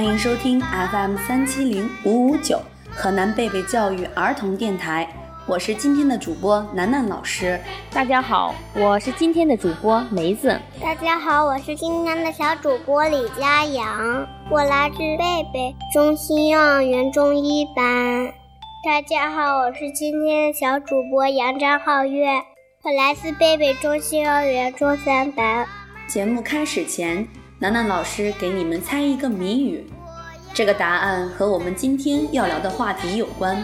欢迎收听 FM 三七零五五九河南贝贝教育儿童电台，我是今天的主播楠楠老师。大家好，我是今天的主播梅子。大家好，我是今天的小主播李佳阳，我来自贝贝中心幼儿园中一班。大家好，我是今天的小主播杨张皓月，我来自贝贝中心幼儿园中三班。节目开始前，楠楠老师给你们猜一个谜语，这个答案和我们今天要聊的话题有关。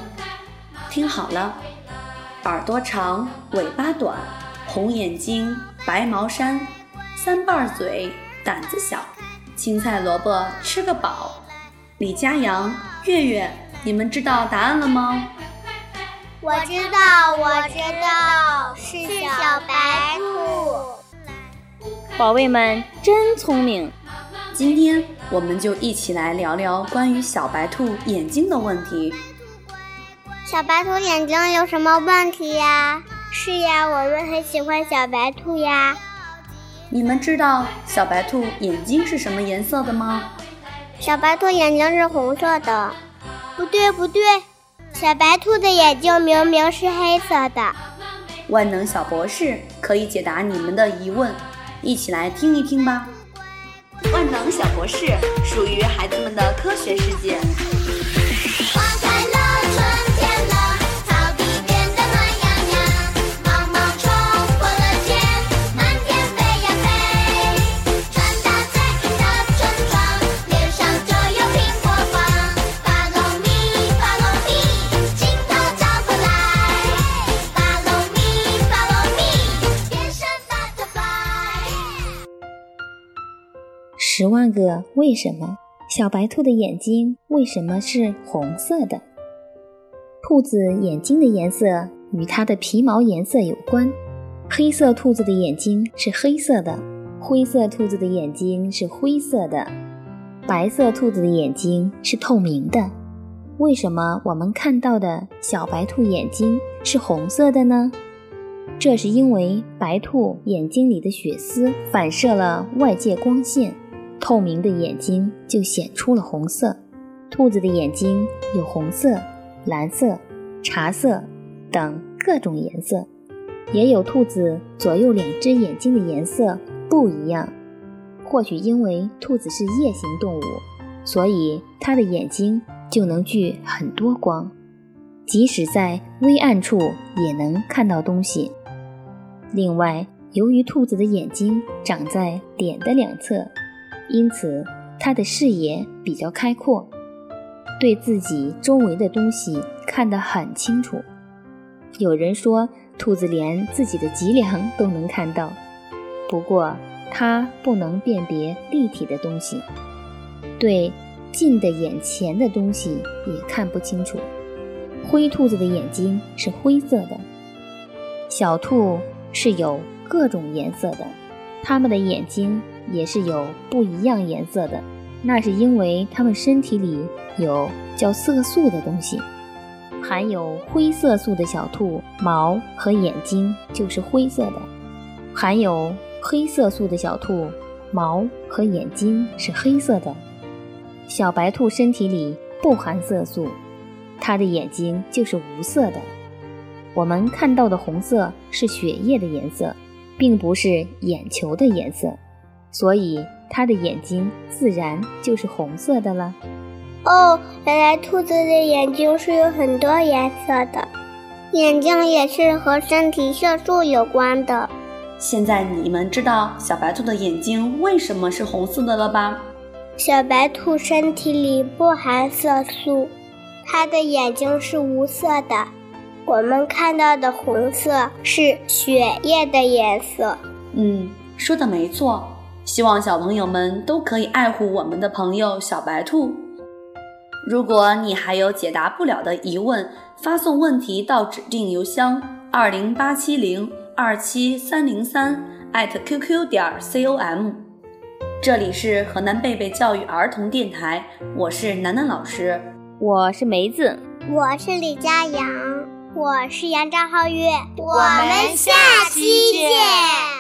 听好了，耳朵长，尾巴短，红眼睛，白毛衫，三瓣嘴，胆子小，青菜萝卜吃个饱。李佳阳，月月。你们知道答案了吗？我知道，我知道，是小白。宝贝们真聪明。今天我们就一起来聊聊关于小白兔眼睛的问题。小白兔眼睛有什么问题呀？是呀，我们很喜欢小白兔呀。你们知道小白兔眼睛是什么颜色的吗？小白兔眼睛是红色的。不对不对，小白兔的眼睛明明是黑色的。万能小博士可以解答你们的疑问，一起来听一听吧。万能小博士属于孩子们的科学世界。十万个为什么？小白兔的眼睛为什么是红色的？兔子眼睛的颜色与它的皮毛颜色有关。黑色兔子的眼睛是黑色的，灰色兔子的眼睛是灰色的，白色兔子的眼睛是透明的。为什么我们看到的小白兔眼睛是红色的呢？这是因为白兔眼睛里的血丝反射了外界光线。透明的眼睛就显出了红色。兔子的眼睛有红色、蓝色、茶色等各种颜色，也有兔子左右两只眼睛的颜色不一样。或许因为兔子是夜行动物，所以它的眼睛就能聚很多光，即使在微暗处也能看到东西。另外，由于兔子的眼睛长在脸的两侧。因此，它的视野比较开阔，对自己周围的东西看得很清楚。有人说，兔子连自己的脊梁都能看到，不过它不能辨别立体的东西，对近的眼前的东西也看不清楚。灰兔子的眼睛是灰色的，小兔是有各种颜色的，它们的眼睛。也是有不一样颜色的，那是因为它们身体里有叫色素的东西，含有灰色素的小兔毛和眼睛就是灰色的，含有黑色素的小兔毛和眼睛是黑色的。小白兔身体里不含色素，它的眼睛就是无色的。我们看到的红色是血液的颜色，并不是眼球的颜色。所以它的眼睛自然就是红色的了。哦，原来兔子的眼睛是有很多颜色的，眼睛也是和身体色素有关的。现在你们知道小白兔的眼睛为什么是红色的了吧？小白兔身体里不含色素，它的眼睛是无色的。我们看到的红色是血液的颜色。嗯，说的没错。希望小朋友们都可以爱护我们的朋友小白兔。如果你还有解答不了的疑问，发送问题到指定邮箱二零八七零二七三零三艾特 qq 点 com。这里是河南贝贝教育儿童电台，我是楠楠老师，我是梅子，我是李佳阳，我是杨张浩月，我们下期见。